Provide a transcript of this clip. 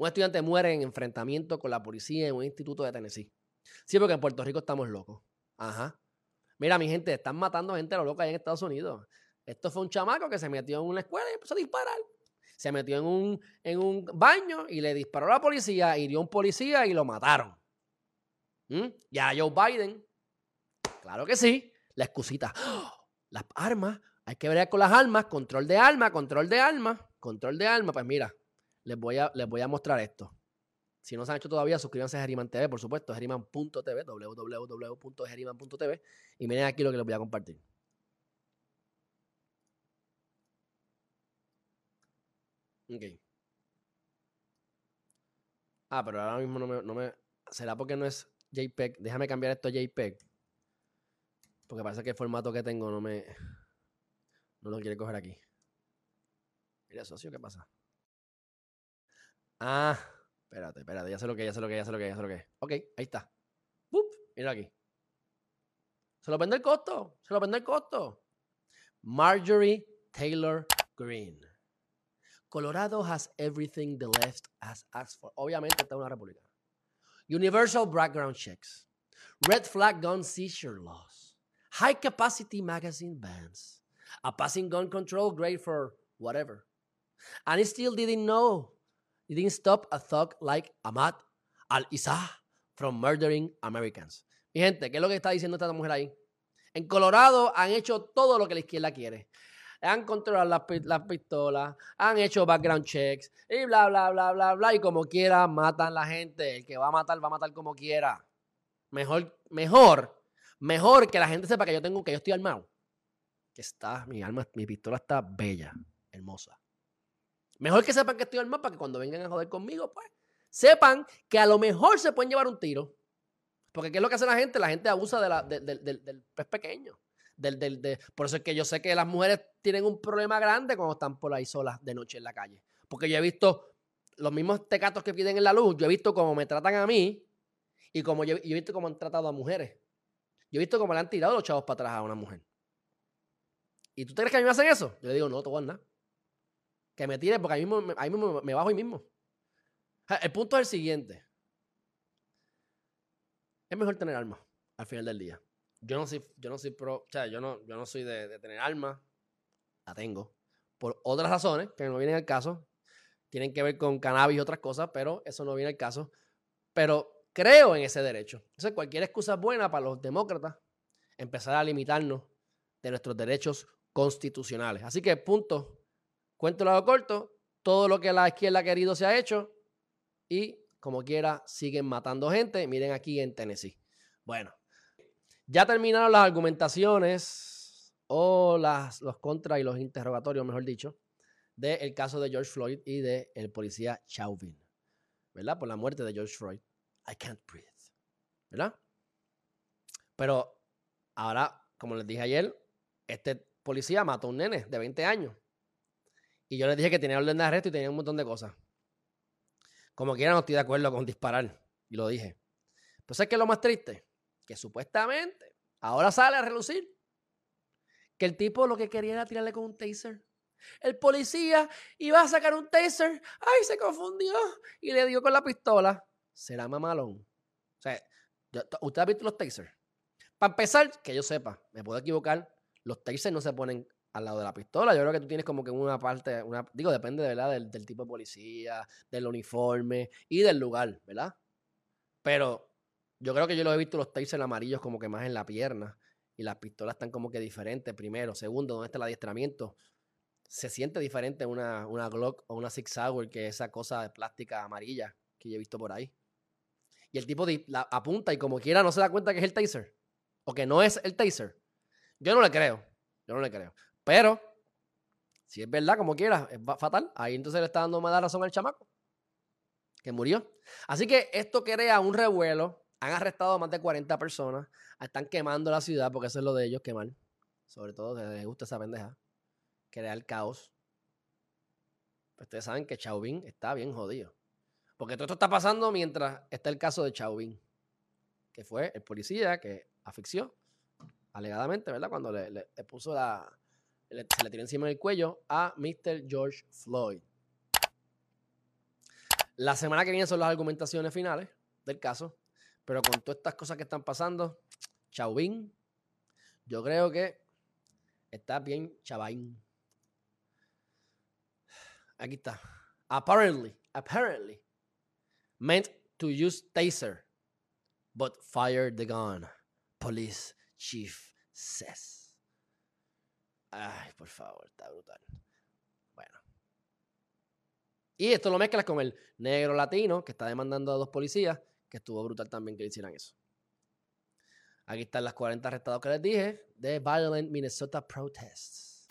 Un estudiante muere en enfrentamiento con la policía en un instituto de Tennessee. Sí, porque en Puerto Rico estamos locos. Ajá. Mira, mi gente, están matando gente a lo loco ahí en Estados Unidos. Esto fue un chamaco que se metió en una escuela y empezó a disparar. Se metió en un, en un baño y le disparó a la policía, hirió a un policía y lo mataron. ¿Mm? Y a Joe Biden, claro que sí, la excusita. Las armas, hay que ver con las armas, control de armas, control de armas, control de armas. Pues mira, les voy a, les voy a mostrar esto. Si no se han hecho todavía, suscríbanse a Geriman TV, por supuesto, geriman.tv, www.geriman.tv. Y miren aquí lo que les voy a compartir. Ok. Ah, pero ahora mismo no me, no me. ¿Será porque no es JPEG? Déjame cambiar esto a JPEG. Porque parece que el formato que tengo no me. No lo quiere coger aquí. Mira, socio, ¿qué pasa? Ah, espérate, espérate, ya sé lo que, ya sé lo que, ya sé lo que, ya sé lo que. Ok, ahí está. ¡Bup! Mira aquí. Se lo vende el costo, se lo vende el costo. Marjorie Taylor Greene. Colorado has everything the left has asked for. Obviamente está una república. Universal background checks. Red flag gun seizure laws. High capacity magazine bans. A passing gun control great for whatever. And he still didn't know. He didn't stop a thug like Ahmad al-Issa from murdering Americans. Mi gente, ¿qué es lo que está diciendo esta mujer ahí? En Colorado han hecho todo lo que la izquierda quiere han controlado las, pistolas, han hecho background checks y bla, bla, bla, bla, bla. Y como quiera, matan la gente. El que va a matar, va a matar como quiera. Mejor, mejor, mejor que la gente sepa que yo tengo, que yo estoy armado. Que está, mi arma, mi pistola está bella, hermosa. Mejor que sepan que estoy armado para que cuando vengan a joder conmigo, pues, sepan que a lo mejor se pueden llevar un tiro. Porque ¿qué es lo que hace la gente? La gente abusa de la, del pez pequeño. Del, del, de, por eso es que yo sé que las mujeres tienen un problema grande cuando están por ahí solas de noche en la calle. Porque yo he visto los mismos tecatos que piden en la luz, yo he visto cómo me tratan a mí y como yo, he visto cómo han tratado a mujeres. Yo he visto cómo le han tirado los chavos para atrás a una mujer. ¿Y tú crees que a mí me hacen eso? Yo le digo, no, te voy. Que me tire porque ahí mismo, ahí me bajo ahí mismo. El punto es el siguiente. Es mejor tener armas al final del día. Yo no soy, yo no soy pro, o sea, yo no, yo no soy de, tener armas. La tengo. Por otras razones que no vienen al caso. Tienen que ver con cannabis y otras cosas, pero eso no viene al caso. Pero creo en ese derecho. Entonces, cualquier excusa buena para los demócratas empezar a limitarnos de nuestros derechos constitucionales. Así que, punto. Cuento lado corto. Todo lo que la izquierda ha querido se ha hecho. Y, como quiera, siguen matando gente. Miren aquí en Tennessee. Bueno, ya terminaron las argumentaciones o las, los contras y los interrogatorios, mejor dicho, del caso de George Floyd y del policía Chauvin, ¿verdad? Por la muerte de George Floyd. I can't breathe, ¿verdad? Pero ahora, como les dije ayer, este policía mató a un nene de 20 años. Y yo les dije que tenía orden de arresto y tenía un montón de cosas. Como quiera, no estoy de acuerdo con disparar. Y lo dije. Pues es que lo más triste que supuestamente ahora sale a relucir que el tipo lo que quería era tirarle con un taser. El policía iba a sacar un taser. ¡Ay, se confundió! Y le dio con la pistola. Será mamalón. O sea, ¿usted ha visto los tasers? Para empezar, que yo sepa, me puedo equivocar, los tasers no se ponen al lado de la pistola. Yo creo que tú tienes como que una parte, una, digo, depende de verdad del, tipo de policía, del uniforme y del lugar, ¿verdad? Pero yo creo que yo lo he visto los tasers amarillos como que más en la pierna. Y las pistolas están como que diferentes, primero. Segundo, ¿dónde está el adiestramiento? Se siente diferente una, una Glock o una Six Sauer que esa cosa de plástica amarilla que yo he visto por ahí. Y el tipo la apunta y como quiera no se da cuenta que es el taser. O que no es el taser. Yo no le creo. Yo no le creo. Pero, si es verdad, como quiera, es fatal. Ahí entonces le está dando más razón al chamaco. Que murió. Así que esto crea un revuelo han arrestado a más de 40 personas. Están quemando la ciudad porque eso es lo de ellos, quemar. Sobre todo que les gusta esa pendeja. Crear caos. Pues ustedes saben que Chauvin está bien jodido. Porque todo esto está pasando mientras está el caso de Chauvin. Que fue el policía que asfixió, alegadamente, ¿verdad? Cuando le, puso la. Se le tiró encima del cuello a Mr. George Floyd. La semana que viene son las argumentaciones finales del caso, pero con todas estas cosas que están pasando, Chauvin, yo creo que está bien Chavain. Aquí está. Apparently, apparently, meant to use taser, but fired the gun. Police chief says. Ay, por favor, está brutal. Bueno. Y esto lo mezclas con el negro latino que está demandando a dos policías, que estuvo brutal también que le hicieran eso. Aquí están las 40 arrestados que les dije de Violent Minnesota Protests.